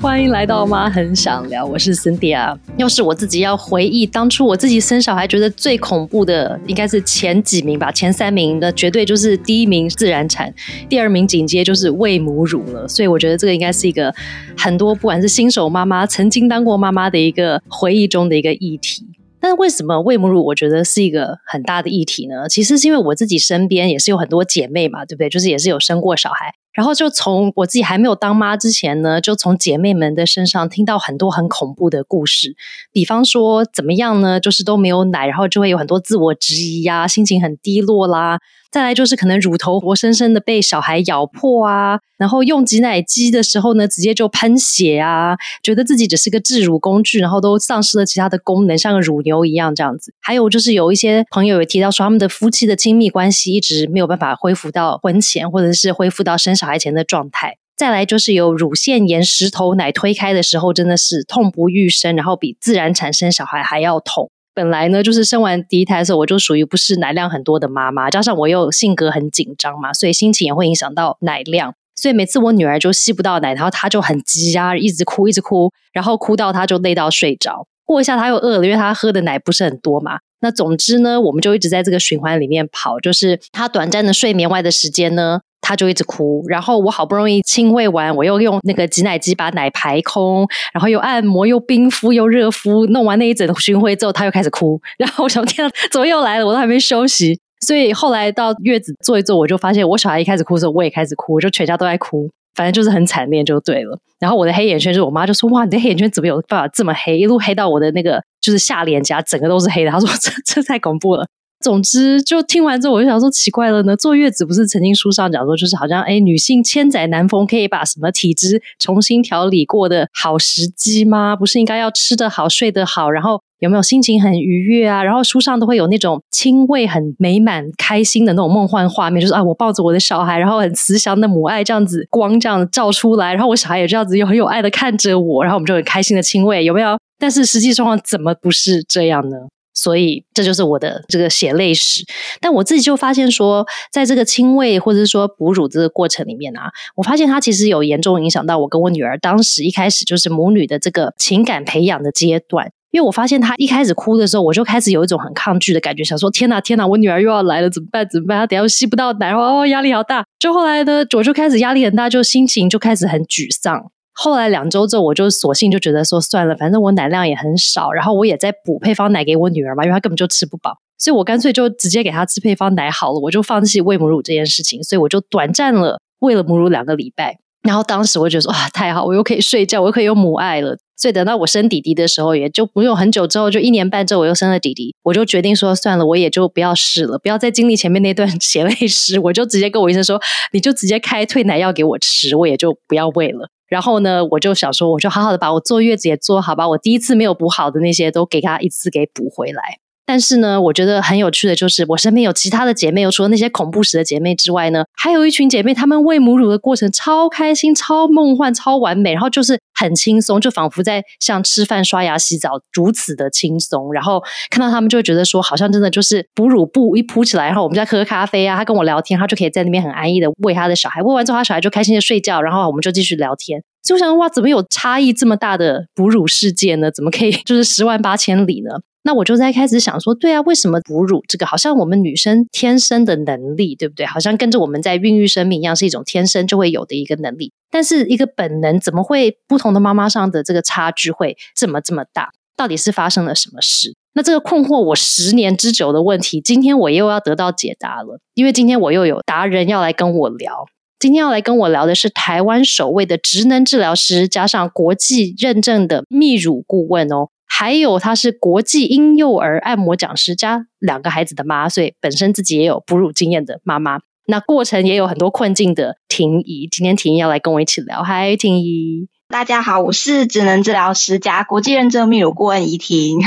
欢迎来到妈很想聊，我是 Cindy 啊。要是我自己要回忆当初我自己生小孩，觉得最恐怖的应该是前几名吧，前三名的绝对就是第一名自然产，第二名紧接就是喂母乳了。所以我觉得这个应该是一个很多不管是新手妈妈、曾经当过妈妈的一个回忆中的一个议题。但是为什么喂母乳我觉得是一个很大的议题呢？其实是因为我自己身边也是有很多姐妹嘛，对不对？就是也是有生过小孩。然后就从我自己还没有当妈之前呢，就从姐妹们的身上听到很多很恐怖的故事。比方说怎么样呢？就是都没有奶，然后就会有很多自我质疑呀，心情很低落啦。再来就是可能乳头活生生的被小孩咬破啊，然后用挤奶机的时候呢，直接就喷血啊，觉得自己只是个制乳工具，然后都丧失了其他的功能，像个乳牛一样这样子。还有就是有一些朋友也提到说，他们的夫妻的亲密关系一直没有办法恢复到婚前，或者是恢复到生小小孩前的状态。再来就是有乳腺炎，石头奶推开的时候真的是痛不欲生，然后比自然产生小孩还要痛。本来呢，就是生完第一胎的时候，我就属于不是奶量很多的妈妈，加上我又性格很紧张嘛，所以心情也会影响到奶量。所以每次我女儿就吸不到奶，然后她就很急啊，一直哭，一直哭，然后哭到她就累到睡着。过一下她又饿了，因为她喝的奶不是很多嘛。那总之呢，我们就一直在这个循环里面跑，就是她短暂的睡眠外的时间呢。他就一直哭，然后我好不容易亲喂完，我又用那个挤奶机把奶排空，然后又按摩又冰敷又热敷，弄完那一整巡回之后，他又开始哭。然后我想，天，怎么又来了？我都还没休息。所以后来到月子坐一坐，我就发现我小孩一开始哭的时候，我也开始哭，就全家都在哭，反正就是很惨烈，就对了。然后我的黑眼圈，就是我妈就说：“哇，你的黑眼圈怎么有办法这么黑？一路黑到我的那个就是下脸颊，整个都是黑的。”她说：“这 这太恐怖了。”总之，就听完之后，我就想说，奇怪了呢。坐月子不是曾经书上讲说，就是好像哎，女性千载难逢可以把什么体质重新调理过的好时机吗？不是应该要吃得好、睡得好，然后有没有心情很愉悦啊？然后书上都会有那种亲喂很美满、开心的那种梦幻画面，就是啊，我抱着我的小孩，然后很慈祥的母爱这样子光这样照出来，然后我小孩也这样子又很有爱的看着我，然后我们就很开心的亲喂，有没有？但是实际状况怎么不是这样呢？所以这就是我的这个血泪史，但我自己就发现说，在这个亲喂或者是说哺乳这个过程里面啊，我发现它其实有严重影响到我跟我女儿当时一开始就是母女的这个情感培养的阶段。因为我发现她一开始哭的时候，我就开始有一种很抗拒的感觉，想说天哪天哪，我女儿又要来了，怎么办怎么办？她等下又吸不到奶，哦，压力好大。就后来呢，我就开始压力很大，就心情就开始很沮丧。后来两周之后，我就索性就觉得说算了，反正我奶量也很少，然后我也在补配方奶给我女儿嘛，因为她根本就吃不饱，所以我干脆就直接给她吃配方奶好了，我就放弃喂母乳这件事情，所以我就短暂了喂了母乳两个礼拜，然后当时我就觉得说哇太好，我又可以睡觉，我又可以有母爱了，所以等到我生弟弟的时候，也就不用很久之后，就一年半之后我又生了弟弟，我就决定说算了，我也就不要试了，不要再经历前面那段血泪史，我就直接跟我医生说，你就直接开退奶药给我吃，我也就不要喂了。然后呢，我就想说，我就好好的把我坐月子也做好，吧我第一次没有补好的那些都给他一次给补回来。但是呢，我觉得很有趣的就是，我身边有其他的姐妹，有除了那些恐怖史的姐妹之外呢，还有一群姐妹，她们喂母乳的过程超开心、超梦幻、超完美，然后就是很轻松，就仿佛在像吃饭、刷牙、洗澡如此的轻松。然后看到她们就会觉得说，好像真的就是哺乳布一铺起来，然后我们在喝咖啡啊，她跟我聊天，她就可以在那边很安逸的喂她的小孩，喂完之后，她小孩就开心的睡觉，然后我们就继续聊天。就想哇，怎么有差异这么大的哺乳世界呢？怎么可以 就是十万八千里呢？那我就在开始想说，对啊，为什么哺乳这个好像我们女生天生的能力，对不对？好像跟着我们在孕育生命一样，是一种天生就会有的一个能力。但是一个本能，怎么会不同的妈妈上的这个差距会这么这么大？到底是发生了什么事？那这个困惑我十年之久的问题，今天我又要得到解答了，因为今天我又有达人要来跟我聊。今天要来跟我聊的是台湾首位的职能治疗师，加上国际认证的泌乳顾问哦。还有，她是国际婴幼儿按摩讲师加两个孩子的妈，所以本身自己也有哺乳经验的妈妈。那过程也有很多困境的婷宜，今天婷宜要来跟我一起聊。嗨，婷宜，大家好，我是职能治疗师加国际认证泌乳顾问怡婷。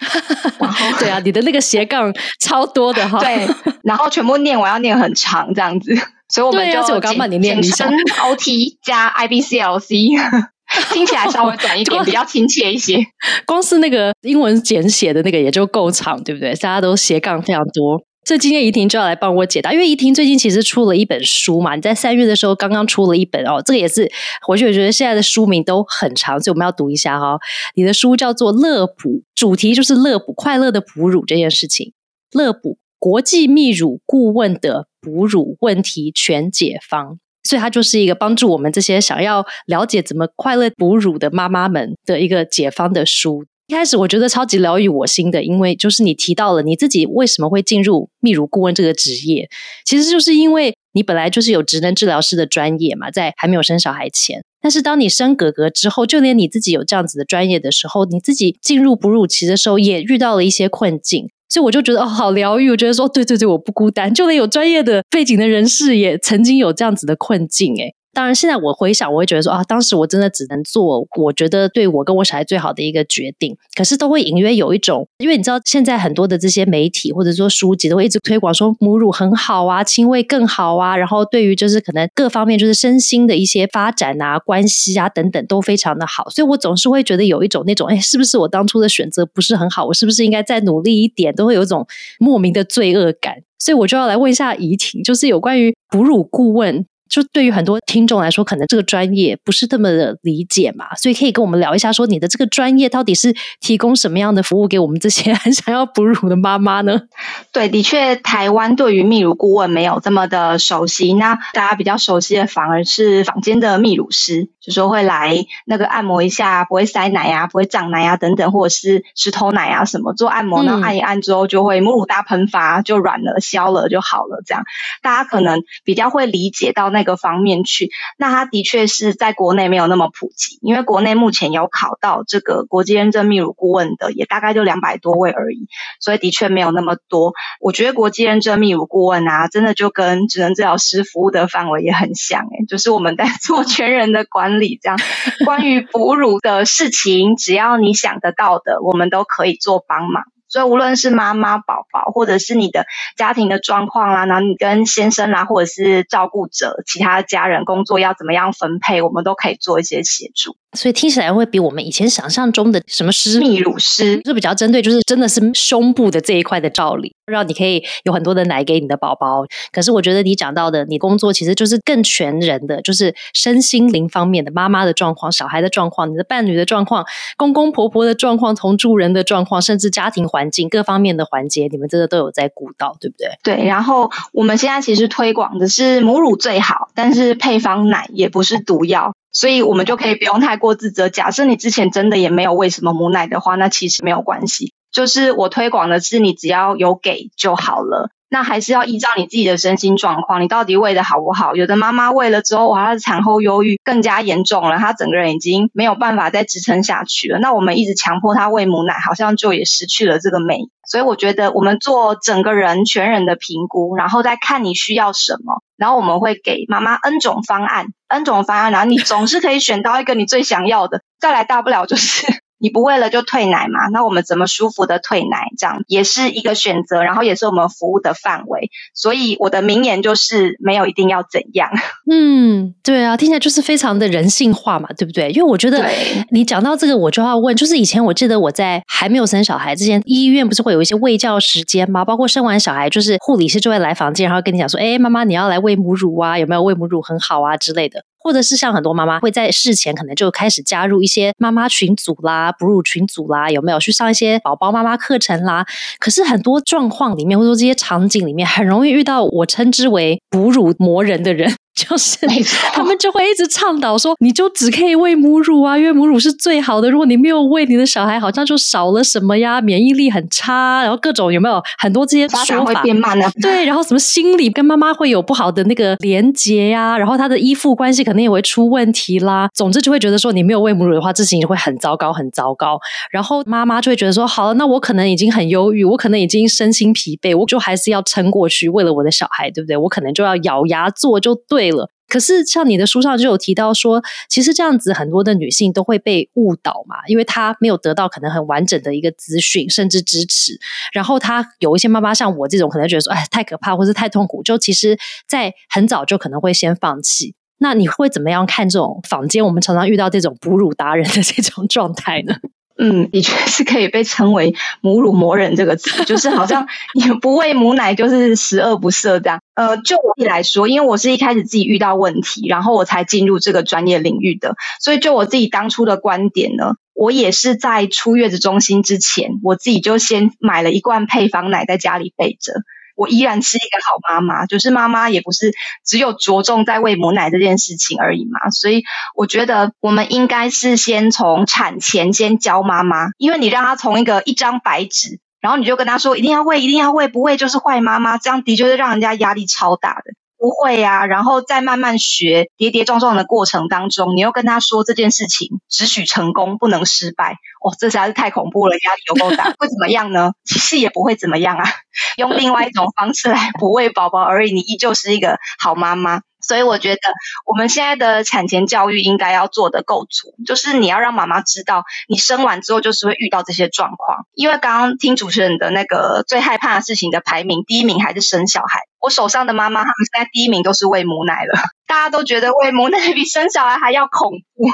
对啊，你的那个斜杠超多的哈。对，然后全部念完要念很长这样子，所以我们就我刚帮你念一下 OT 加 IBCLC。听起来稍微短一点，比较亲切一些。光是那个英文简写的那个也就够长，对不对？大家都斜杠非常多。所以今天怡婷就要来帮我解答，因为怡婷最近其实出了一本书嘛，你在三月的时候刚刚出了一本哦，这个也是回去我觉得现在的书名都很长，所以我们要读一下哈。你的书叫做《乐哺》，主题就是乐哺快乐的哺乳这件事情。乐哺国际泌乳顾问的哺乳问题全解方，所以它就是一个帮助我们这些想要了解怎么快乐哺乳的妈妈们的一个解方的书。一开始我觉得超级疗愈我心的，因为就是你提到了你自己为什么会进入泌乳顾问这个职业，其实就是因为你本来就是有职能治疗师的专业嘛，在还没有生小孩前。但是当你生哥哥之后，就连你自己有这样子的专业的时候，你自己进入哺乳期的时候，也遇到了一些困境，所以我就觉得哦，好疗愈。我觉得说，对对对，我不孤单，就连有专业的背景的人士也曾经有这样子的困境，诶当然，现在我回想，我会觉得说啊，当时我真的只能做我觉得对我跟我小孩最好的一个决定。可是都会隐约有一种，因为你知道，现在很多的这些媒体或者说书籍都会一直推广说母乳很好啊，亲喂更好啊，然后对于就是可能各方面就是身心的一些发展啊、关系啊等等都非常的好。所以我总是会觉得有一种那种，哎，是不是我当初的选择不是很好？我是不是应该再努力一点？都会有一种莫名的罪恶感。所以我就要来问一下怡婷，就是有关于哺乳顾问。就对于很多听众来说，可能这个专业不是这么的理解嘛，所以可以跟我们聊一下，说你的这个专业到底是提供什么样的服务给我们这些 很想要哺乳的妈妈呢？对，的确，台湾对于泌乳顾问没有这么的熟悉，那大家比较熟悉的反而是坊间的泌乳师，就说会来那个按摩一下，不会塞奶啊，不会胀奶啊等等，或者是石头奶啊什么做按摩呢？按一按之后就会母乳大喷发，就软了、消了就好了。这样大家可能比较会理解到那。个方面去，那它的确是在国内没有那么普及，因为国内目前有考到这个国际认证泌乳顾问的，也大概就两百多位而已，所以的确没有那么多。我觉得国际认证泌乳顾问啊，真的就跟职能治疗师服务的范围也很像，诶，就是我们在 做全人的管理，这样关于哺乳的事情，只要你想得到的，我们都可以做帮忙。所以无论是妈妈、宝宝，或者是你的家庭的状况啦，然后你跟先生啦，或者是照顾者、其他家人工作要怎么样分配，我们都可以做一些协助。所以听起来会比我们以前想象中的什么师泌乳师是比较针对，就是真的是胸部的这一块的照理，让你可以有很多的奶给你的宝宝。可是我觉得你讲到的，你工作其实就是更全人的，就是身心灵方面的妈妈的状况、小孩的状况、你的伴侣的状况、公公婆婆的状况、同住人的状况，甚至家庭环境各方面的环节，你们真的都有在顾到，对不对？对。然后我们现在其实推广的是母乳最好，但是配方奶也不是毒药。所以我们就可以不用太过自责。假设你之前真的也没有喂什么母奶的话，那其实没有关系。就是我推广的是，你只要有给就好了。那还是要依照你自己的身心状况，你到底喂的好不好？有的妈妈喂了之后，哇，她的产后忧郁更加严重了，她整个人已经没有办法再支撑下去了。那我们一直强迫她喂母奶，好像就也失去了这个美。所以我觉得我们做整个人全人的评估，然后再看你需要什么，然后我们会给妈妈 N 种方案，N 种方案，然后你总是可以选到一个你最想要的。再来大不了就是。你不喂了就退奶嘛？那我们怎么舒服的退奶？这样也是一个选择，然后也是我们服务的范围。所以我的名言就是没有一定要怎样。嗯，对啊，听起来就是非常的人性化嘛，对不对？因为我觉得你讲到这个，我就要问，就是以前我记得我在还没有生小孩之前，医院不是会有一些喂教时间吗？包括生完小孩，就是护理师就会来房间，然后跟你讲说：“哎，妈妈，你要来喂母乳啊？有没有喂母乳很好啊之类的。”或者是像很多妈妈会在事前可能就开始加入一些妈妈群组啦、哺乳群组啦，有没有去上一些宝宝妈妈课程啦？可是很多状况里面，或者说这些场景里面，很容易遇到我称之为哺乳魔人的人。就是他们就会一直倡导说，你就只可以喂母乳啊，因为母乳是最好的。如果你没有喂你的小孩，好像就少了什么呀，免疫力很差，然后各种有没有很多这些说法？变慢对，然后什么心理跟妈妈会有不好的那个连结呀，然后他的依附关系可能也会出问题啦。总之就会觉得说，你没有喂母乳的话，这事情会很糟糕，很糟糕。然后妈妈就会觉得说，好了，那我可能已经很忧郁，我可能已经身心疲惫，我就还是要撑过去，为了我的小孩，对不对？我可能就要咬牙做就对。对了，可是像你的书上就有提到说，其实这样子很多的女性都会被误导嘛，因为她没有得到可能很完整的一个资讯，甚至支持。然后她有一些妈妈像我这种，可能觉得说，哎，太可怕，或是太痛苦，就其实在很早就可能会先放弃。那你会怎么样看这种坊间我们常常遇到这种哺乳达人的这种状态呢？嗯，的确 是可以被称为“母乳魔人”这个词，就是好像你不喂母奶就是十恶不赦这样。呃，就我自己来说，因为我是一开始自己遇到问题，然后我才进入这个专业领域的，所以就我自己当初的观点呢，我也是在出月子中心之前，我自己就先买了一罐配方奶在家里备着。我依然是一个好妈妈，就是妈妈也不是只有着重在喂母奶这件事情而已嘛。所以我觉得我们应该是先从产前先教妈妈，因为你让她从一个一张白纸，然后你就跟她说一定要喂，一定要喂，不喂就是坏妈妈，这样的确是让人家压力超大的。不会呀，然后再慢慢学，跌跌撞撞的过程当中，你又跟他说这件事情只许成功，不能失败。哦，这实在是太恐怖了，压力有够大。会怎么样呢？其实也不会怎么样啊，用另外一种方式来抚慰宝宝而已，你依旧是一个好妈妈。所以我觉得我们现在的产前教育应该要做的够足，就是你要让妈妈知道，你生完之后就是会遇到这些状况。因为刚刚听主持人的那个最害怕的事情的排名，第一名还是生小孩。我手上的妈妈，她们现在第一名都是喂母奶了。大家都觉得喂母奶比生小孩还要恐怖，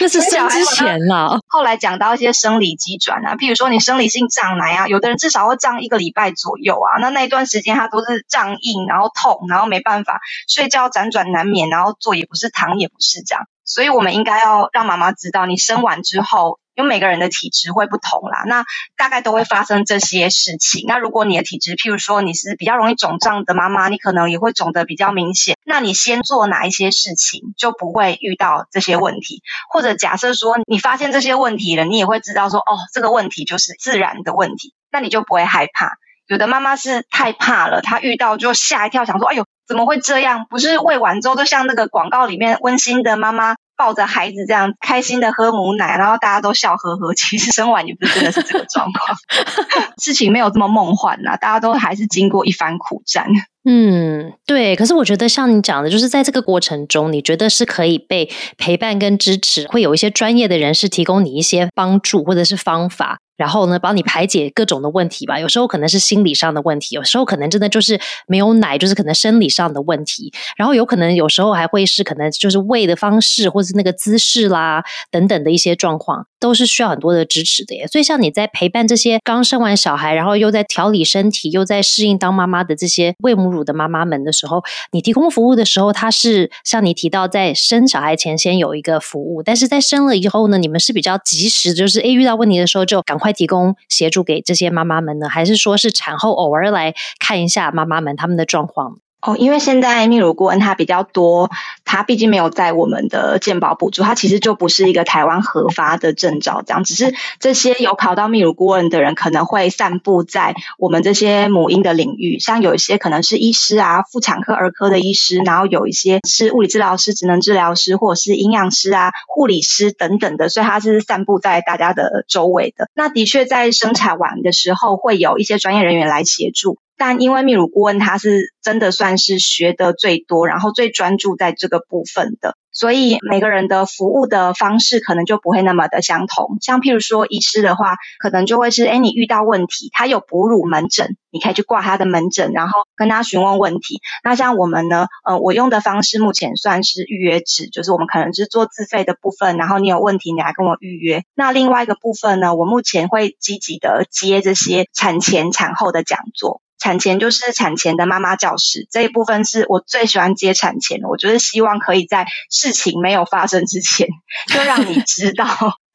那是生之前了。后来讲到一些生理机转啊，譬如说你生理性胀奶啊，有的人至少会胀一个礼拜左右啊。那那一段时间他都是胀硬，然后痛，然后没办法睡觉辗转难眠，然后坐也不是，躺也不是这样。所以我们应该要让妈妈知道，你生完之后。因为每个人的体质会不同啦，那大概都会发生这些事情。那如果你的体质，譬如说你是比较容易肿胀的妈妈，你可能也会肿得比较明显。那你先做哪一些事情，就不会遇到这些问题？或者假设说你发现这些问题了，你也会知道说，哦，这个问题就是自然的问题，那你就不会害怕。有的妈妈是太怕了，她遇到就吓一跳，想说，哎呦，怎么会这样？不是喂完之后，就像那个广告里面温馨的妈妈。抱着孩子这样开心的喝母奶，然后大家都笑呵呵。其实生完也不是真的是这个状况，事情没有这么梦幻呐，大家都还是经过一番苦战。嗯，对。可是我觉得像你讲的，就是在这个过程中，你觉得是可以被陪伴跟支持，会有一些专业的人士提供你一些帮助或者是方法。然后呢，帮你排解各种的问题吧。有时候可能是心理上的问题，有时候可能真的就是没有奶，就是可能生理上的问题。然后有可能有时候还会是可能就是喂的方式，或是那个姿势啦等等的一些状况，都是需要很多的支持的耶。所以像你在陪伴这些刚生完小孩，然后又在调理身体，又在适应当妈妈的这些喂母乳的妈妈们的时候，你提供服务的时候，它是像你提到在生小孩前先有一个服务，但是在生了以后呢，你们是比较及时，就是诶遇到问题的时候就赶快。快提供协助给这些妈妈们呢，还是说是产后偶尔来看一下妈妈们他们的状况？哦，因为现在泌乳顾问他比较多，他毕竟没有在我们的健保补助，他其实就不是一个台湾核发的证照，这样只是这些有考到泌乳顾问的人可能会散布在我们这些母婴的领域，像有一些可能是医师啊，妇产科、儿科的医师，然后有一些是物理治疗师、职能治疗师，或者是营养师啊、护理师等等的，所以它是散布在大家的周围的。那的确在生产完的时候，会有一些专业人员来协助。但因为泌乳顾问他是真的算是学的最多，然后最专注在这个部分的。所以每个人的服务的方式可能就不会那么的相同。像譬如说医师的话，可能就会是，哎，你遇到问题，他有哺乳门诊，你可以去挂他的门诊，然后跟他询问问题。那像我们呢，呃，我用的方式目前算是预约制，就是我们可能是做自费的部分，然后你有问题你来跟我预约。那另外一个部分呢，我目前会积极的接这些产前产后的讲座。产前就是产前的妈妈教室这一部分是我最喜欢接产前的，我就是希望可以在事情没有发生之前 就让你知道。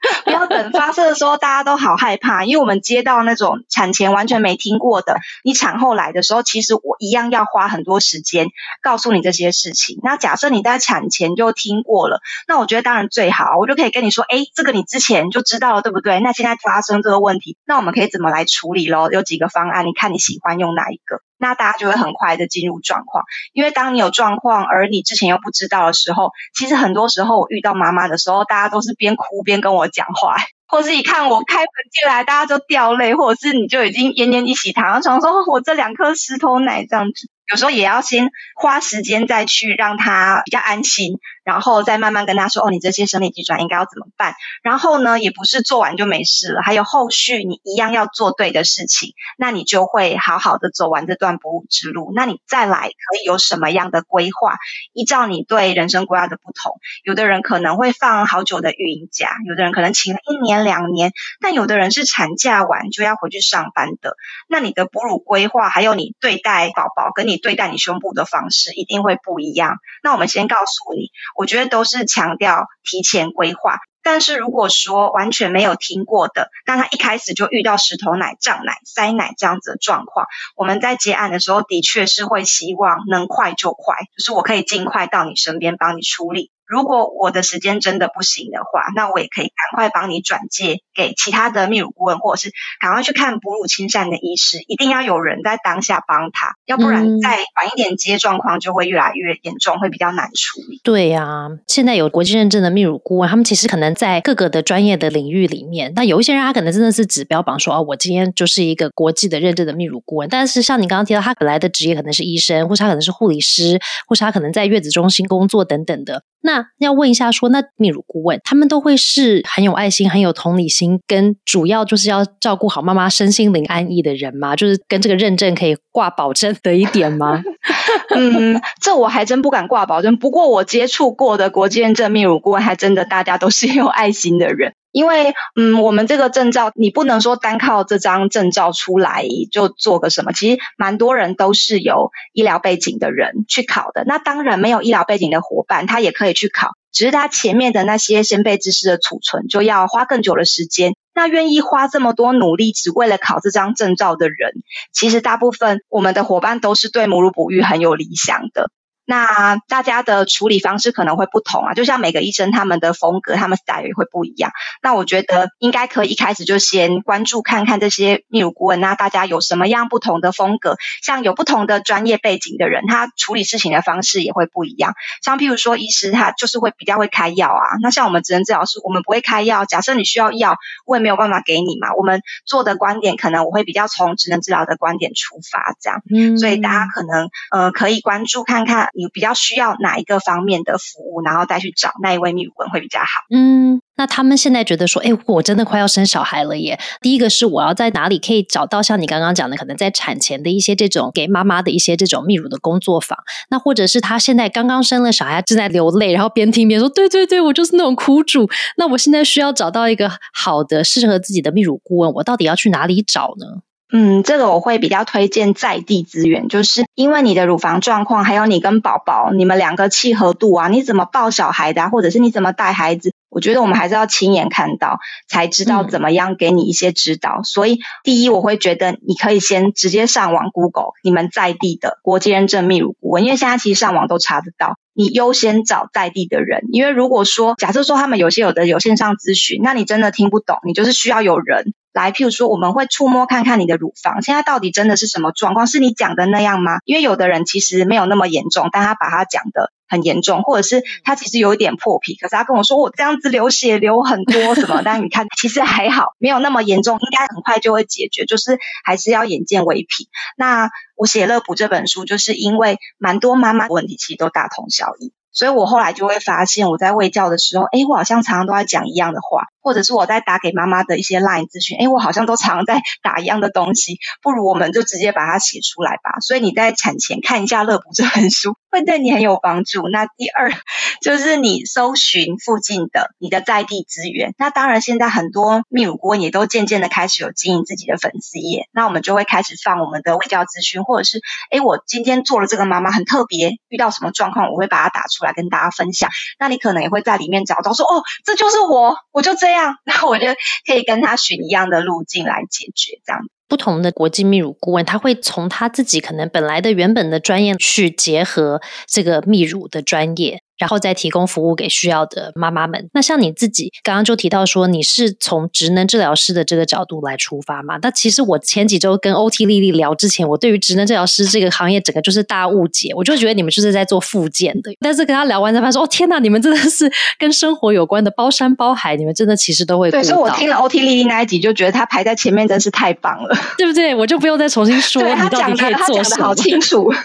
不要等发生的时候，大家都好害怕，因为我们接到那种产前完全没听过的，你产后来的时候，其实我一样要花很多时间告诉你这些事情。那假设你在产前就听过了，那我觉得当然最好，我就可以跟你说，哎，这个你之前就知道了，对不对？那现在发生这个问题，那我们可以怎么来处理咯？有几个方案，你看你喜欢用哪一个？那大家就会很快的进入状况，因为当你有状况，而你之前又不知道的时候，其实很多时候我遇到妈妈的时候，大家都是边哭边跟我讲话，或是一看我开门进来，大家就掉泪，或者是你就已经奄奄一息躺在床上说：“我这两颗石头奶这样子。”有时候也要先花时间再去让他比较安心。然后再慢慢跟他说哦，你这些生理机转应该要怎么办？然后呢，也不是做完就没事了，还有后续你一样要做对的事情，那你就会好好的走完这段哺乳之路。那你再来可以有什么样的规划？依照你对人生规划的不同，有的人可能会放好久的育婴假，有的人可能请了一年两年，但有的人是产假完就要回去上班的。那你的哺乳规划，还有你对待宝宝跟你对待你胸部的方式一定会不一样。那我们先告诉你。我觉得都是强调提前规划，但是如果说完全没有听过的，但他一开始就遇到石头奶、胀奶、塞奶这样子的状况，我们在接案的时候的确是会希望能快就快，就是我可以尽快到你身边帮你处理。如果我的时间真的不行的话，那我也可以赶快帮你转介给其他的泌乳顾问，或者是赶快去看哺乳亲善的医师。一定要有人在当下帮他，要不然再晚一点接状况就会越来越严重，会比较难处理。对呀，现在有国际认证的泌乳顾问，他们其实可能在各个的专业的领域里面，那有一些人他可能真的是指标榜说哦，我今天就是一个国际的认证的泌乳顾问。但是像你刚刚提到，他本来的职业可能是医生，或是他可能是护理师，或是他可能在月子中心工作等等的。那要问一下，说那泌乳顾问他们都会是很有爱心、很有同理心，跟主要就是要照顾好妈妈身心灵安逸的人吗？就是跟这个认证可以挂保证的一点吗？嗯，这我还真不敢挂保证。不过我接触过的国际认证泌乳顾问，还真的大家都是有爱心的人。因为，嗯，我们这个证照，你不能说单靠这张证照出来就做个什么。其实，蛮多人都是有医疗背景的人去考的。那当然，没有医疗背景的伙伴，他也可以去考，只是他前面的那些先辈知识的储存，就要花更久的时间。那愿意花这么多努力，只为了考这张证照的人，其实大部分我们的伙伴都是对母乳哺育很有理想的。那大家的处理方式可能会不同啊，就像每个医生他们的风格，他们 style 也会不一样。那我觉得应该可以一开始就先关注看看这些泌乳顾问，那大家有什么样不同的风格？像有不同的专业背景的人，他处理事情的方式也会不一样。像譬如说，医师他就是会比较会开药啊。那像我们职能治疗师，我们不会开药。假设你需要药，我也没有办法给你嘛。我们做的观点可能我会比较从职能治疗的观点出发，这样。嗯。所以大家可能呃可以关注看看。你比较需要哪一个方面的服务，然后再去找那一位泌乳顾问会比较好。嗯，那他们现在觉得说，哎，我真的快要生小孩了耶。第一个是我要在哪里可以找到像你刚刚讲的，可能在产前的一些这种给妈妈的一些这种泌乳的工作坊。那或者是他现在刚刚生了小孩，正在流泪，然后边听边说，对对对，我就是那种苦主。那我现在需要找到一个好的适合自己的泌乳顾问，我到底要去哪里找呢？嗯，这个我会比较推荐在地资源，就是因为你的乳房状况，还有你跟宝宝你们两个契合度啊，你怎么抱小孩的，啊或者是你怎么带孩子，我觉得我们还是要亲眼看到，才知道怎么样给你一些指导。所以，第一，我会觉得你可以先直接上网 Google 你们在地的国际认证泌乳顾问，因为现在其实上网都查得到。你优先找在地的人，因为如果说假设说他们有些有的有线上咨询，那你真的听不懂，你就是需要有人。来，譬如说，我们会触摸看看你的乳房，现在到底真的是什么状况？是你讲的那样吗？因为有的人其实没有那么严重，但他把他讲的很严重，或者是他其实有一点破皮，可是他跟我说我这样子流血流很多什么，但你看其实还好，没有那么严重，应该很快就会解决，就是还是要眼见为凭。那我写乐谱这本书，就是因为蛮多妈妈问题其实都大同小异。所以我后来就会发现，我在喂教的时候，哎，我好像常常都在讲一样的话，或者是我在打给妈妈的一些 line 咨询，哎，我好像都常在打一样的东西，不如我们就直接把它写出来吧。所以你在产前看一下《乐补》这本书，会对你很有帮助。那第二 就是你搜寻附近的你的在地资源。那当然，现在很多泌乳顾问也都渐渐的开始有经营自己的粉丝页，那我们就会开始放我们的微教咨询，或者是哎，我今天做了这个妈妈很特别，遇到什么状况，我会把它打。出来跟大家分享，那你可能也会在里面找到说，哦，这就是我，我就这样，那我就可以跟他寻一样的路径来解决这样。不同的国际泌乳顾问，他会从他自己可能本来的原本的专业去结合这个泌乳的专业。然后再提供服务给需要的妈妈们。那像你自己刚刚就提到说，你是从职能治疗师的这个角度来出发嘛？那其实我前几周跟 OT 丽丽聊之前，我对于职能治疗师这个行业整个就是大误解，我就觉得你们就是在做复健的。但是跟他聊完才发现说，哦天呐，你们真的是跟生活有关的，包山包海，你们真的其实都会。对，所以我听了 OT 丽丽那一集，就觉得她排在前面真是太棒了，对不对？我就不用再重新说，你到底可以做什么，好清楚。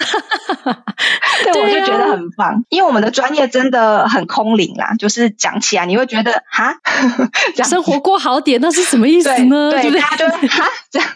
对，我就觉得很棒，因为我们的专业真的很空灵啦，就是讲起来你会觉得哈，生活过好点，那是什么意思呢？对，大家就哈？这样，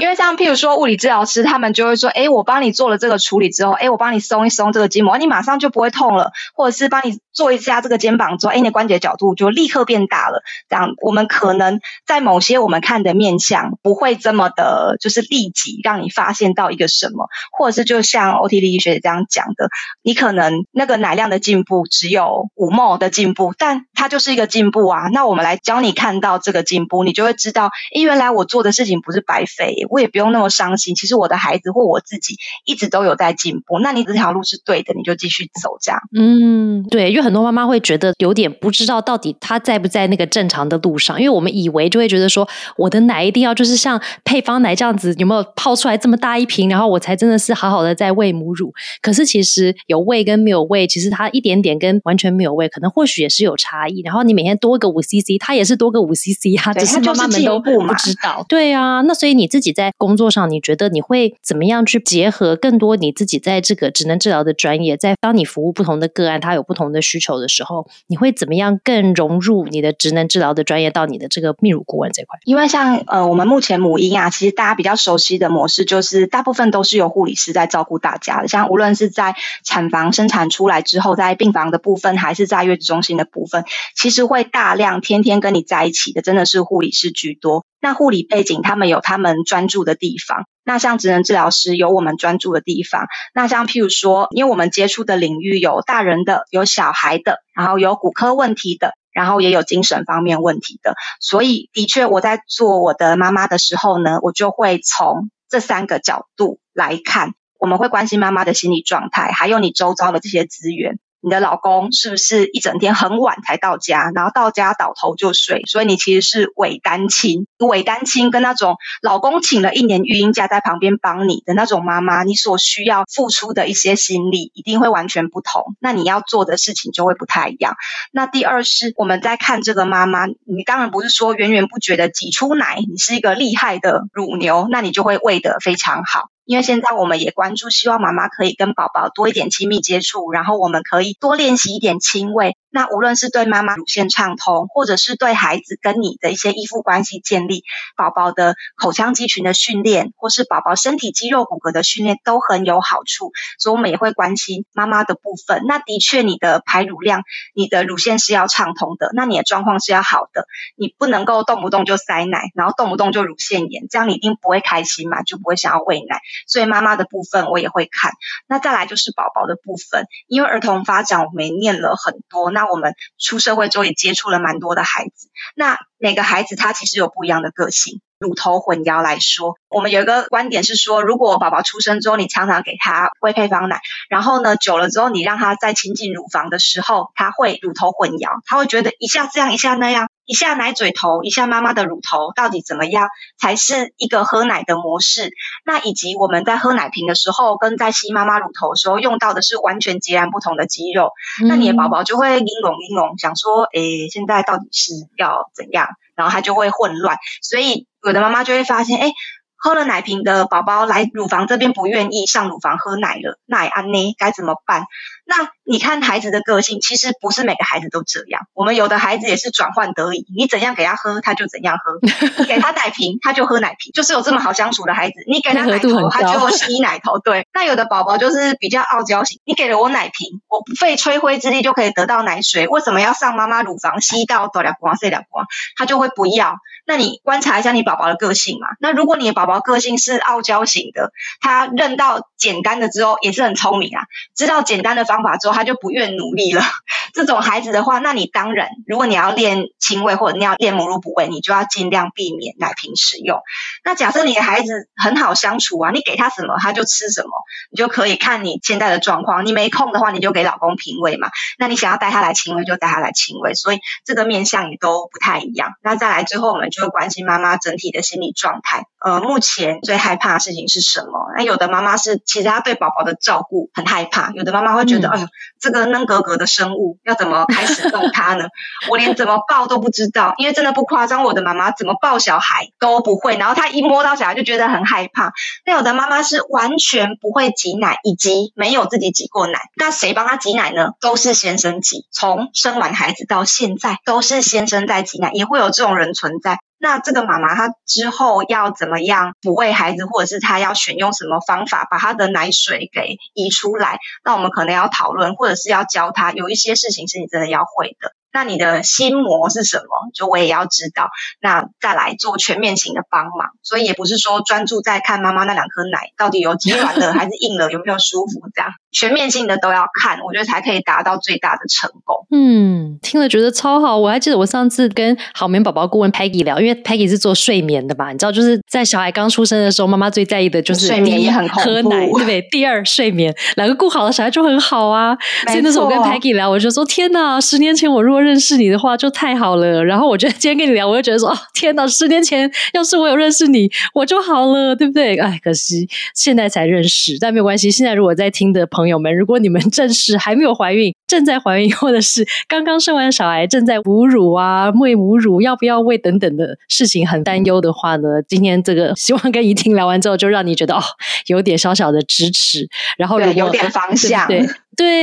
因为像譬如说物理治疗师，他们就会说，哎，我帮你做了这个处理之后，哎，我帮你松一松这个筋膜，你马上就不会痛了，或者是帮你做一下这个肩膀之后，哎，你的关节角度就立刻变大了。这样，我们可能在某些我们看的面相不会这么的，就是立即让你发现到一个什么，或者是就像 OT 力学这样讲的，你可能那个奶量的进步只有五 m 的进步，但它就是一个进步啊。那我们来教你看到这个进步，你就会知道，哎，原来我做的事情不是白费，我也不用那么伤心。其实我的孩子或我自己一直都有在进步。那你这条路是对的，你就继续走这样。嗯，对，因为很多妈妈会觉得有点不知道到底她在不在那个正常的路上，因为我们以为就会觉得说，我的奶一定要就是像配方奶这样子，有没有泡出来这么大一瓶，然后我才真的是好好的在喂母乳。可是其实有喂跟没有喂，其实它一点点跟完全没有喂，可能或许也是有差异。然后你每天多个五 CC，它也是多个五 CC 啊，只是妈妈们都不知道。对啊，那所以你自己在工作上，你觉得你会怎么样去结合更多你自己在这个职能治疗的专业，在当你服务不同的个案，他有不同的需求的时候，你会怎么样更融入你的职能治疗的专业到你的这个泌乳顾问这块？因为像呃，我们目前母婴啊，其实大家比较熟悉的模式就是，大部分都是由护理师在照顾大家的。像无论是在产房生产出来之后，在在病房的部分，还是在月子中心的部分，其实会大量天天跟你在一起的，真的是护理师居多。那护理背景，他们有他们专注的地方。那像职能治疗师有我们专注的地方。那像譬如说，因为我们接触的领域有大人的，有小孩的，然后有骨科问题的。然后也有精神方面问题的，所以的确我在做我的妈妈的时候呢，我就会从这三个角度来看，我们会关心妈妈的心理状态，还有你周遭的这些资源。你的老公是不是一整天很晚才到家，然后到家倒头就睡？所以你其实是伪单亲。伪单亲跟那种老公请了一年育婴假在旁边帮你的那种妈妈，你所需要付出的一些心力一定会完全不同。那你要做的事情就会不太一样。那第二是我们在看这个妈妈，你当然不是说源源不绝的挤出奶，你是一个厉害的乳牛，那你就会喂得非常好。因为现在我们也关注，希望妈妈可以跟宝宝多一点亲密接触，然后我们可以多练习一点亲喂。那无论是对妈妈乳腺畅通，或者是对孩子跟你的一些依附关系建立，宝宝的口腔肌群的训练，或是宝宝身体肌肉骨骼的训练都很有好处。所以，我们也会关心妈妈的部分。那的确，你的排乳量，你的乳腺是要畅通的，那你的状况是要好的。你不能够动不动就塞奶，然后动不动就乳腺炎，这样你一定不会开心嘛，就不会想要喂奶。所以，妈妈的部分我也会看。那再来就是宝宝的部分，因为儿童发展我们也念了很多，那。我们出社会之后也接触了蛮多的孩子，那每个孩子他其实有不一样的个性。乳头混淆来说，我们有一个观点是说，如果宝宝出生之后，你常常给他喂配方奶，然后呢，久了之后，你让他在亲近乳房的时候，他会乳头混淆，他会觉得一下这样，一下那样。一下奶嘴头，一下妈妈的乳头，到底怎么样才是一个喝奶的模式？那以及我们在喝奶瓶的时候，跟在吸妈妈乳头的时候用到的是完全截然不同的肌肉。那你的宝宝就会应隆应隆，想说，诶，现在到底是要怎样？然后他就会混乱。所以有的妈妈就会发现，哎，喝了奶瓶的宝宝来乳房这边不愿意上乳房喝奶了，奶安呢该怎么办？那你看孩子的个性，其实不是每个孩子都这样。我们有的孩子也是转换得宜，你怎样给他喝，他就怎样喝。给他奶瓶，他就喝奶瓶，就是有这么好相处的孩子。你给他奶头，他就吸 奶头。对，那有的宝宝就是比较傲娇型，你给了我奶瓶，我不费吹灰之力就可以得到奶水，为什么要上妈妈乳房吸到多两光、塞两光？他就会不要。那你观察一下你宝宝的个性嘛。那如果你的宝宝个性是傲娇型的，他认到简单的之后也是很聪明啊，知道简单的方。方法之后，他就不愿努力了。这种孩子的话，那你当然，如果你要练亲喂或者你要练母乳哺喂，你就要尽量避免奶瓶使用。那假设你的孩子很好相处啊，你给他什么他就吃什么，你就可以看你现在的状况。你没空的话，你就给老公平喂嘛。那你想要带他来亲喂，就带他来亲喂。所以这个面相也都不太一样。那再来之后，我们就会关心妈妈整体的心理状态。呃，目前最害怕的事情是什么？那有的妈妈是其实她对宝宝的照顾很害怕，有的妈妈会觉得，哎呦，这个嫩格格的生物要怎么开始动它呢？我连怎么抱都不知道，因为真的不夸张，我的妈妈怎么抱小孩都不会，然后她一摸到小孩就觉得很害怕。那有的妈妈是完全不会挤奶，以及没有自己挤过奶，那谁帮她挤奶呢？都是先生挤，从生完孩子到现在都是先生在挤奶，也会有这种人存在。那这个妈妈她之后要怎么样抚喂孩子，或者是她要选用什么方法把她的奶水给移出来？那我们可能要讨论，或者是要教她有一些事情是你真的要会的。那你的心魔是什么？就我也要知道。那再来做全面型的帮忙，所以也不是说专注在看妈妈那两颗奶到底有挤软了还是硬了，有没有舒服这样。全面性的都要看，我觉得才可以达到最大的成功。嗯，听了觉得超好。我还记得我上次跟好眠宝宝顾问 Peggy 聊，因为 Peggy 是做睡眠的嘛，你知道，就是在小孩刚出生的时候，妈妈最在意的就是睡眠也很喝奶，对不对？第二睡眠，两个顾好了，小孩就很好啊。所以那时候我跟 Peggy 聊，我就说：天哪，十年前我如果认识你的话，就太好了。然后我觉得今天跟你聊，我就觉得说：哦天哪，十年前要是我有认识你，我就好了，对不对？哎，可惜现在才认识，但没有关系。现在如果在听的朋友们，如果你们正是还没有怀孕，正在怀孕，或者是刚刚生完小孩，正在哺乳啊、喂母乳，要不要喂等等的事情很担忧的话呢？今天这个希望跟怡婷聊完之后，就让你觉得哦，有点小小的支持，然后有点方向。对对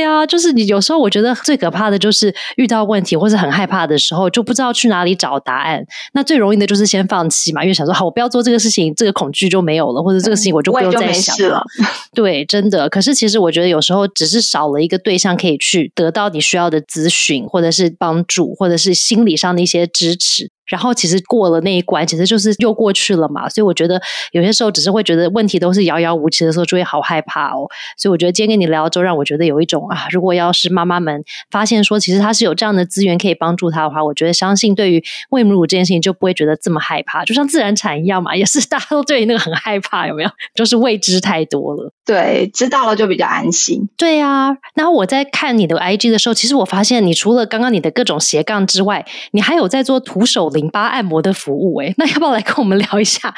啊，就是你有时候我觉得最可怕的就是遇到问题或是很害怕的时候，就不知道去哪里找答案。那最容易的就是先放弃嘛，因为想说好，我不要做这个事情，这个恐惧就没有了，或者这个事情我就不用再想了。对，真的。可是其实我觉得有时候只是少了一个对象可以去得到你需要的咨询，或者是帮助，或者是心理上的一些支持。然后其实过了那一关，其实就是又过去了嘛。所以我觉得有些时候只是会觉得问题都是遥遥无期的时候，就会好害怕哦。所以我觉得今天跟你聊之后，让我觉得有一种啊，如果要是妈妈们发现说，其实她是有这样的资源可以帮助她的话，我觉得相信对于喂母乳这件事情就不会觉得这么害怕。就像自然产一样嘛，也是大家都对那个很害怕，有没有？就是未知太多了。对，知道了就比较安心。对呀。然后我在看你的 IG 的时候，其实我发现你除了刚刚你的各种斜杠之外，你还有在做徒手。淋巴按摩的服务，哎，那要不要来跟我们聊一下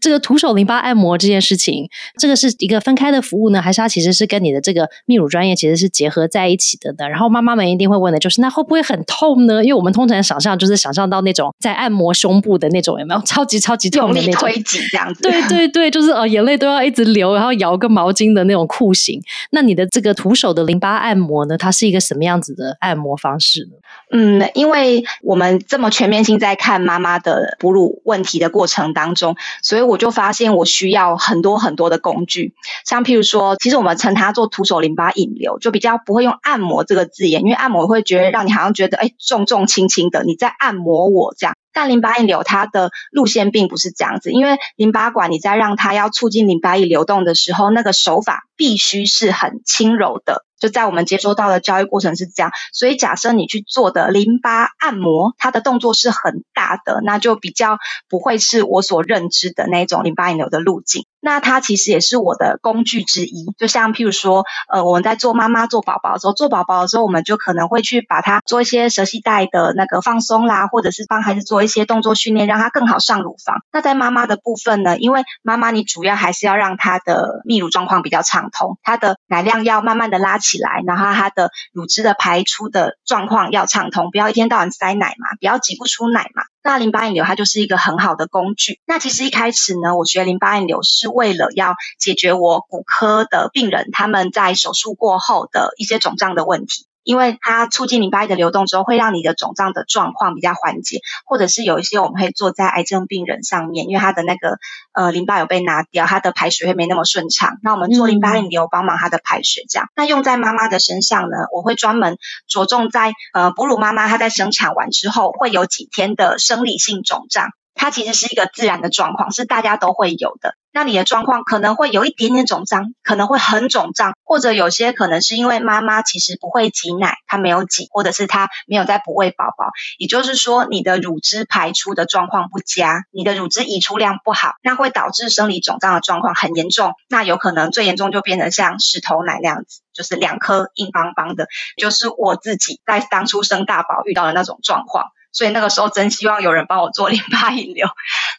这个徒手淋巴按摩这件事情？这个是一个分开的服务呢，还是它其实是跟你的这个泌乳专业其实是结合在一起的呢？然后妈妈们一定会问的就是，那会不会很痛呢？因为我们通常想象就是想象到那种在按摩胸部的那种，有没有超级超级痛的那种推挤这样子？对 对对，就是呃眼泪都要一直流，然后摇个毛巾的那种酷刑。那你的这个徒手的淋巴按摩呢，它是一个什么样子的按摩方式呢？嗯，因为我们这么全面性在看妈妈的哺乳问题的过程当中，所以我就发现我需要很多很多的工具，像譬如说，其实我们称它做徒手淋巴引流，就比较不会用按摩这个字眼，因为按摩会觉得让你好像觉得哎重重轻轻的你在按摩我这样，但淋巴引流它的路线并不是这样子，因为淋巴管你在让它要促进淋巴液流动的时候，那个手法必须是很轻柔的。就在我们接收到的交易过程是这样，所以假设你去做的淋巴按摩，它的动作是很大的，那就比较不会是我所认知的那种淋巴引流的路径。那它其实也是我的工具之一，就像譬如说，呃，我们在做妈妈做宝宝的时候，做宝宝的时候，我们就可能会去把它做一些舌系带的那个放松啦，或者是帮孩子做一些动作训练，让他更好上乳房。那在妈妈的部分呢，因为妈妈你主要还是要让她的泌乳状况比较畅通，她的奶量要慢慢的拉起来，然后她的乳汁的排出的状况要畅通，不要一天到晚塞奶嘛，不要挤不出奶嘛。那淋巴引流它就是一个很好的工具。那其实一开始呢，我学淋巴引流是为了要解决我骨科的病人他们在手术过后的一些肿胀的问题。因为它促进淋巴液的流动之后，会让你的肿胀的状况比较缓解，或者是有一些我们会做在癌症病人上面，因为他的那个呃淋巴有被拿掉，他的排水会没那么顺畅。那我们做淋巴引流，帮忙他的排水。这样，那用在妈妈的身上呢，我会专门着重在呃哺乳妈妈她在生产完之后会有几天的生理性肿胀。它其实是一个自然的状况，是大家都会有的。那你的状况可能会有一点点肿胀，可能会很肿胀，或者有些可能是因为妈妈其实不会挤奶，她没有挤，或者是她没有在哺喂宝宝，也就是说你的乳汁排出的状况不佳，你的乳汁移出量不好，那会导致生理肿胀的状况很严重，那有可能最严重就变成像石头奶那样子，就是两颗硬邦邦的，就是我自己在当初生大宝遇到的那种状况。所以那个时候真希望有人帮我做淋巴引流，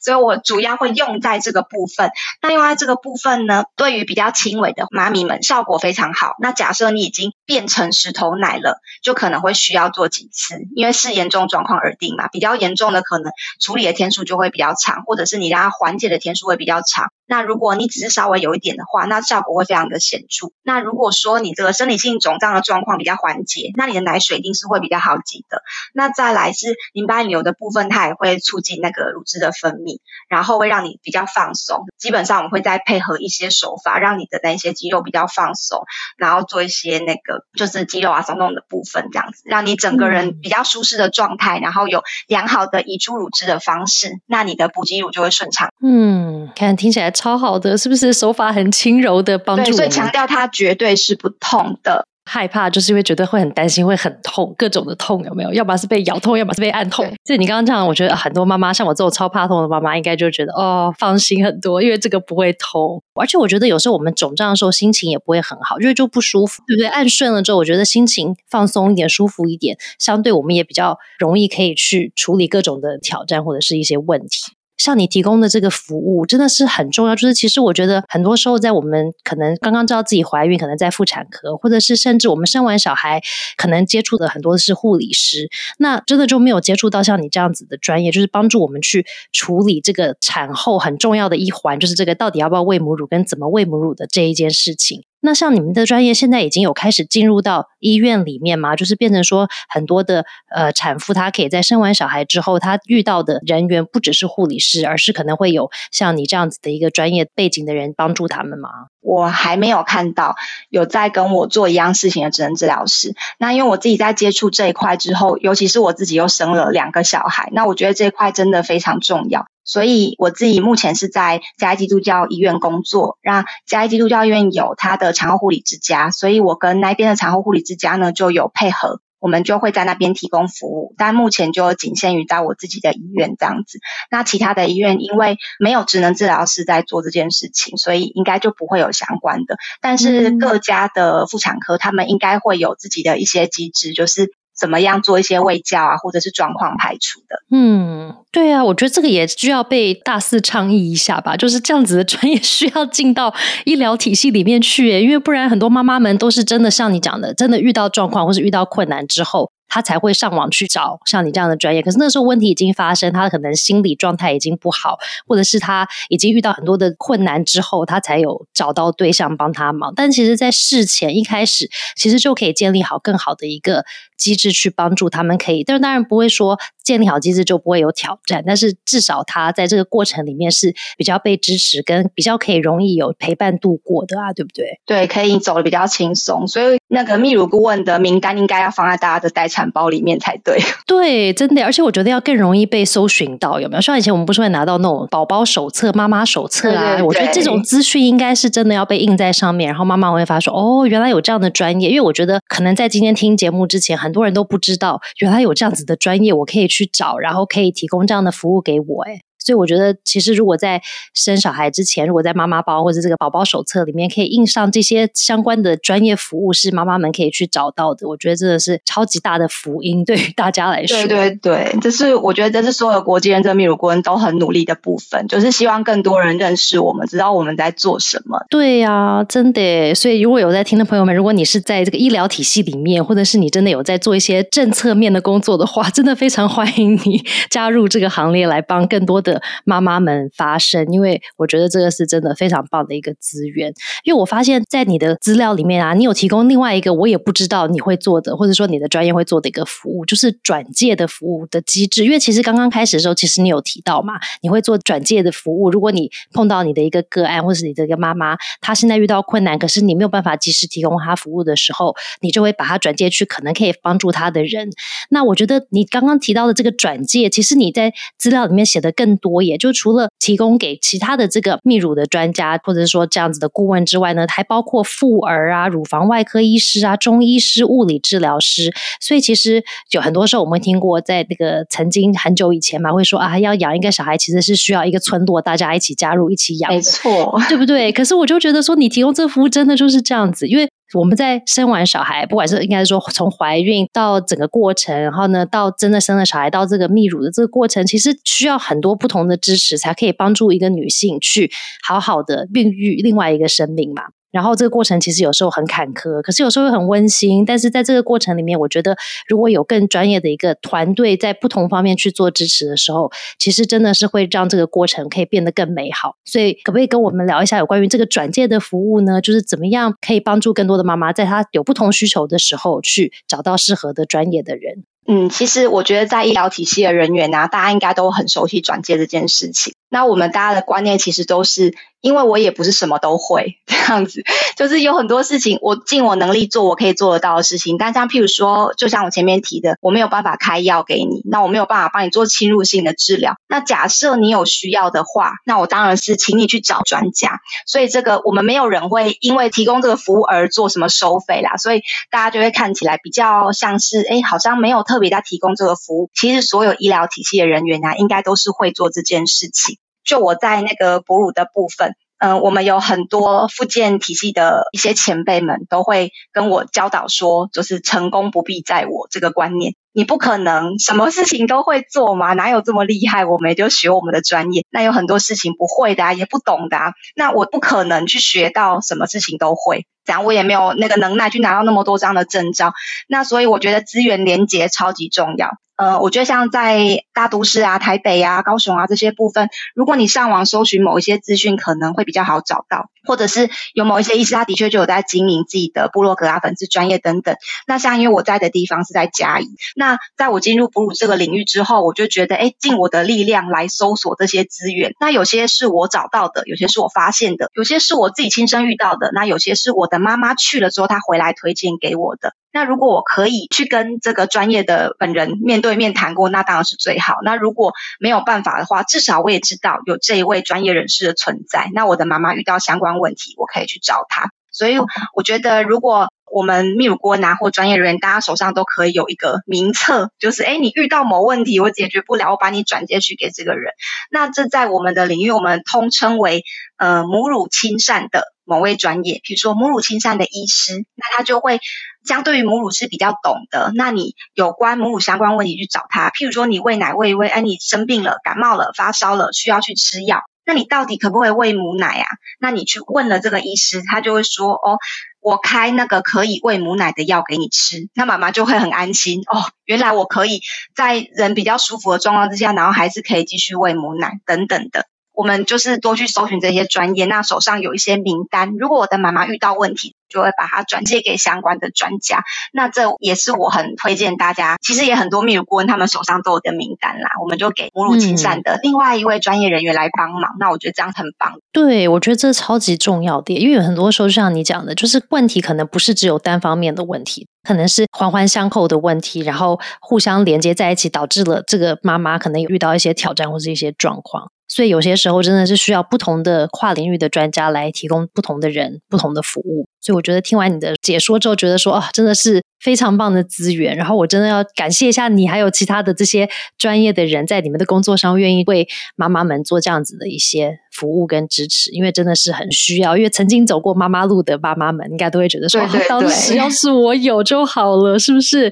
所以我主要会用在这个部分。那用在这个部分呢，对于比较轻微的妈咪们效果非常好。那假设你已经变成石头奶了，就可能会需要做几次，因为视严重状况而定嘛。比较严重的可能处理的天数就会比较长，或者是你让它缓解的天数会比较长。那如果你只是稍微有一点的话，那效果会非常的显著。那如果说你这个生理性肿胀的状况比较缓解，那你的奶水一定是会比较好挤的。那再来是淋巴引流的部分，它也会促进那个乳汁的分泌，然后会让你比较放松。基本上我们会再配合一些手法，让你的那些肌肉比较放松，然后做一些那个就是肌肉啊松动的部分，这样子让你整个人比较舒适的状态，然后有良好的移出乳汁的方式，那你的补给乳就会顺畅。嗯，看听起来。超好的，是不是手法很轻柔的帮助？对所以强调它绝对是不痛的。害怕就是因为觉得会很担心，会很痛，各种的痛有没有？要么是被咬痛，要么是被按痛。所以你刚刚讲，我觉得很多妈妈像我这种超怕痛的妈妈，应该就觉得哦，放心很多，因为这个不会痛。而且我觉得有时候我们肿胀的时候，心情也不会很好，因为就不舒服，对不对？按顺了之后，我觉得心情放松一点，舒服一点，相对我们也比较容易可以去处理各种的挑战或者是一些问题。像你提供的这个服务真的是很重要，就是其实我觉得很多时候在我们可能刚刚知道自己怀孕，可能在妇产科，或者是甚至我们生完小孩，可能接触的很多是护理师，那真的就没有接触到像你这样子的专业，就是帮助我们去处理这个产后很重要的一环，就是这个到底要不要喂母乳跟怎么喂母乳的这一件事情。那像你们的专业现在已经有开始进入到医院里面吗？就是变成说很多的呃产妇，她可以在生完小孩之后，她遇到的人员不只是护理师，而是可能会有像你这样子的一个专业背景的人帮助他们吗？我还没有看到有在跟我做一样事情的职能治疗师。那因为我自己在接触这一块之后，尤其是我自己又生了两个小孩，那我觉得这一块真的非常重要。所以我自己目前是在嘉义基督教医院工作，那嘉义基督教医院有它的产后护理之家，所以我跟那边的产后护理之家呢就有配合。我们就会在那边提供服务，但目前就仅限于在我自己的医院这样子。那其他的医院因为没有职能治疗师在做这件事情，所以应该就不会有相关的。但是各家的妇产科他们应该会有自己的一些机制，就是。怎么样做一些卫教啊，或者是状况排除的？嗯，对啊，我觉得这个也需要被大肆倡议一下吧。就是这样子的专业需要进到医疗体系里面去，因为不然很多妈妈们都是真的像你讲的，真的遇到状况或是遇到困难之后。他才会上网去找像你这样的专业，可是那时候问题已经发生，他可能心理状态已经不好，或者是他已经遇到很多的困难之后，他才有找到对象帮他忙。但其实，在事前一开始，其实就可以建立好更好的一个机制去帮助他们。可以，但是当然不会说建立好机制就不会有挑战，但是至少他在这个过程里面是比较被支持，跟比较可以容易有陪伴度过的啊，对不对？对，可以走的比较轻松。所以那个泌乳顾问的名单应该要放在大家的待产。包里面才对，对，真的，而且我觉得要更容易被搜寻到，有没有？像以前我们不是会拿到那种宝宝手册、妈妈手册啊？我觉得这种资讯应该是真的要被印在上面，然后妈妈会发说：“哦，原来有这样的专业。”因为我觉得可能在今天听节目之前，很多人都不知道原来有这样子的专业，我可以去去找，然后可以提供这样的服务给我。哎。所以我觉得，其实如果在生小孩之前，如果在妈妈包或者这个宝宝手册里面可以印上这些相关的专业服务，是妈妈们可以去找到的。我觉得真的是超级大的福音，对于大家来说。对对对，这是我觉得这是所有国际认证泌乳顾问都很努力的部分，就是希望更多人认识我们，知道我们在做什么。对呀，真的。所以如果有在听的朋友们，如果你是在这个医疗体系里面，或者是你真的有在做一些政策面的工作的话，真的非常欢迎你 加入这个行列，来帮更多的。妈妈们发声，因为我觉得这个是真的非常棒的一个资源。因为我发现，在你的资料里面啊，你有提供另外一个我也不知道你会做的，或者说你的专业会做的一个服务，就是转介的服务的机制。因为其实刚刚开始的时候，其实你有提到嘛，你会做转介的服务。如果你碰到你的一个个案，或是你的一个妈妈，她现在遇到困难，可是你没有办法及时提供她服务的时候，你就会把她转介去可能可以帮助她的人。那我觉得你刚刚提到的这个转介，其实你在资料里面写的更。多耶，就除了提供给其他的这个泌乳的专家，或者说这样子的顾问之外呢，还包括妇儿啊、乳房外科医师啊、中医师、物理治疗师。所以其实有很多时候我们听过，在那个曾经很久以前嘛，会说啊，要养一个小孩其实是需要一个村落，大家一起加入一起养，没 错，对不对？可是我就觉得说，你提供这服务真的就是这样子，因为。我们在生完小孩，不管是应该是说从怀孕到整个过程，然后呢，到真的生了小孩，到这个泌乳的这个过程，其实需要很多不同的支持，才可以帮助一个女性去好好的孕育另外一个生命嘛。然后这个过程其实有时候很坎坷，可是有时候又很温馨。但是在这个过程里面，我觉得如果有更专业的一个团队在不同方面去做支持的时候，其实真的是会让这个过程可以变得更美好。所以，可不可以跟我们聊一下有关于这个转介的服务呢？就是怎么样可以帮助更多的妈妈，在她有不同需求的时候，去找到适合的专业的人？嗯，其实我觉得在医疗体系的人员啊，大家应该都很熟悉转介这件事情。那我们大家的观念其实都是。因为我也不是什么都会这样子，就是有很多事情我尽我能力做，我可以做得到的事情。但像譬如说，就像我前面提的，我没有办法开药给你，那我没有办法帮你做侵入性的治疗。那假设你有需要的话，那我当然是请你去找专家。所以这个我们没有人会因为提供这个服务而做什么收费啦。所以大家就会看起来比较像是，哎，好像没有特别在提供这个服务。其实所有医疗体系的人员啊，应该都是会做这件事情。就我在那个哺乳的部分，嗯，我们有很多复健体系的一些前辈们都会跟我教导说，就是成功不必在我这个观念。你不可能什么事情都会做嘛，哪有这么厉害？我们就学我们的专业，那有很多事情不会的，也不懂的，那我不可能去学到什么事情都会，这样我也没有那个能耐去拿到那么多张的证照。那所以我觉得资源连接超级重要。呃，我觉得像在大都市啊、台北啊、高雄啊这些部分，如果你上网搜寻某一些资讯，可能会比较好找到，或者是有某一些医师，他的确就有在经营自己的部落格啊、粉丝专业等等。那像因为我在的地方是在嘉义，那在我进入哺乳这个领域之后，我就觉得，哎，尽我的力量来搜索这些资源。那有些是我找到的，有些是我发现的，有些是我自己亲身遇到的，那有些是我的妈妈去了之后，她回来推荐给我的。那如果我可以去跟这个专业的本人面对面谈过，那当然是最好。那如果没有办法的话，至少我也知道有这一位专业人士的存在。那我的妈妈遇到相关问题，我可以去找他。所以我觉得，如果我们泌乳顾问拿或专业人员，大家手上都可以有一个名册，就是哎，你遇到某问题我解决不了，我把你转接去给这个人。那这在我们的领域，我们通称为呃母乳亲善的某位专业，比如说母乳亲善的医师，那他就会。相对于母乳是比较懂的，那你有关母乳相关问题去找他。譬如说你喂奶喂一喂，哎，你生病了、感冒了、发烧了，需要去吃药，那你到底可不可以喂母奶啊？那你去问了这个医师，他就会说，哦，我开那个可以喂母奶的药给你吃，那妈妈就会很安心。哦，原来我可以在人比较舒服的状况之下，然后还是可以继续喂母奶等等的。我们就是多去搜寻这些专业，那手上有一些名单。如果我的妈妈遇到问题，就会把它转接给相关的专家。那这也是我很推荐大家。其实也很多泌乳顾问他们手上都有的名单啦，我们就给母乳亲善的另外一位专业人员来帮忙。那我觉得这样很棒。对，我觉得这超级重要的，因为有很多时候像你讲的，就是问题可能不是只有单方面的问题，可能是环环相扣的问题，然后互相连接在一起，导致了这个妈妈可能有遇到一些挑战或是一些状况。所以有些时候真的是需要不同的跨领域的专家来提供不同的人不同的服务。所以我觉得听完你的解说之后，觉得说啊，真的是非常棒的资源。然后我真的要感谢一下你，还有其他的这些专业的人，在你们的工作上愿意为妈妈们做这样子的一些服务跟支持，因为真的是很需要。因为曾经走过妈妈路的妈妈们，应该都会觉得说，当时 要是我有就好了，是不是？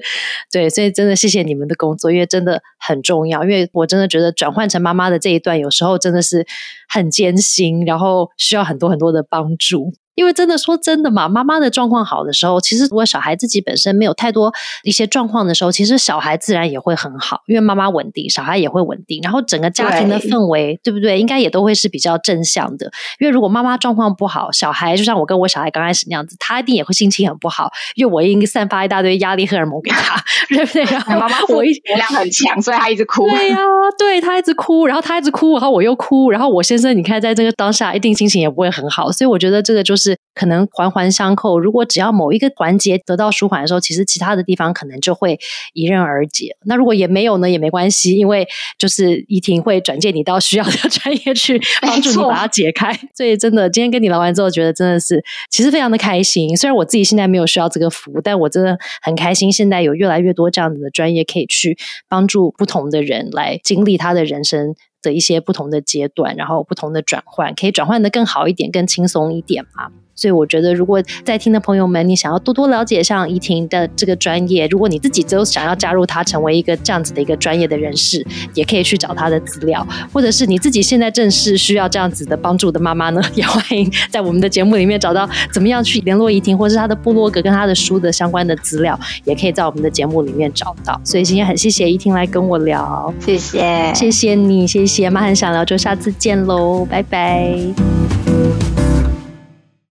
对，所以真的谢谢你们的工作，因为真的很重要。因为我真的觉得转换成妈妈的这一段，有时候真的是很艰辛，然后需要很多很多的帮助。因为真的说真的嘛，妈妈的状况好的时候，其实如果小孩自己本身没有太多一些状况的时候，其实小孩自然也会很好，因为妈妈稳定，小孩也会稳定，然后整个家庭的氛围，对不对？应该也都会是比较正向的。因为如果妈妈状况不好，小孩就像我跟我小孩刚开始那样子，他一定也会心情很不好，因为我应该散发一大堆压力荷尔蒙给他，对不对？然后妈妈我一能量很强，所以他一直哭。对呀，对他一直哭，然后他一直哭，然后我又哭，然后我先生你看在这个当下一定心情也不会很好，所以我觉得这个就是。是可能环环相扣。如果只要某一个环节得到舒缓的时候，其实其他的地方可能就会迎刃而解。那如果也没有呢，也没关系，因为就是怡婷会转介你到需要的 专业去帮助你把它解开。所以真的，今天跟你聊完之后，觉得真的是其实非常的开心。虽然我自己现在没有需要这个服务，但我真的很开心。现在有越来越多这样子的专业可以去帮助不同的人来经历他的人生。的一些不同的阶段，然后不同的转换，可以转换的更好一点，更轻松一点嘛。所以我觉得，如果在听的朋友们，你想要多多了解像怡婷的这个专业，如果你自己都想要加入她，成为一个这样子的一个专业的人士，也可以去找她的资料，或者是你自己现在正是需要这样子的帮助的妈妈呢，也欢迎在我们的节目里面找到怎么样去联络怡婷，或是她的部落格跟她的书的相关的资料，也可以在我们的节目里面找到。所以今天很谢谢怡婷来跟我聊，谢谢，谢谢你，谢谢妈很想聊，就下次见喽，拜拜。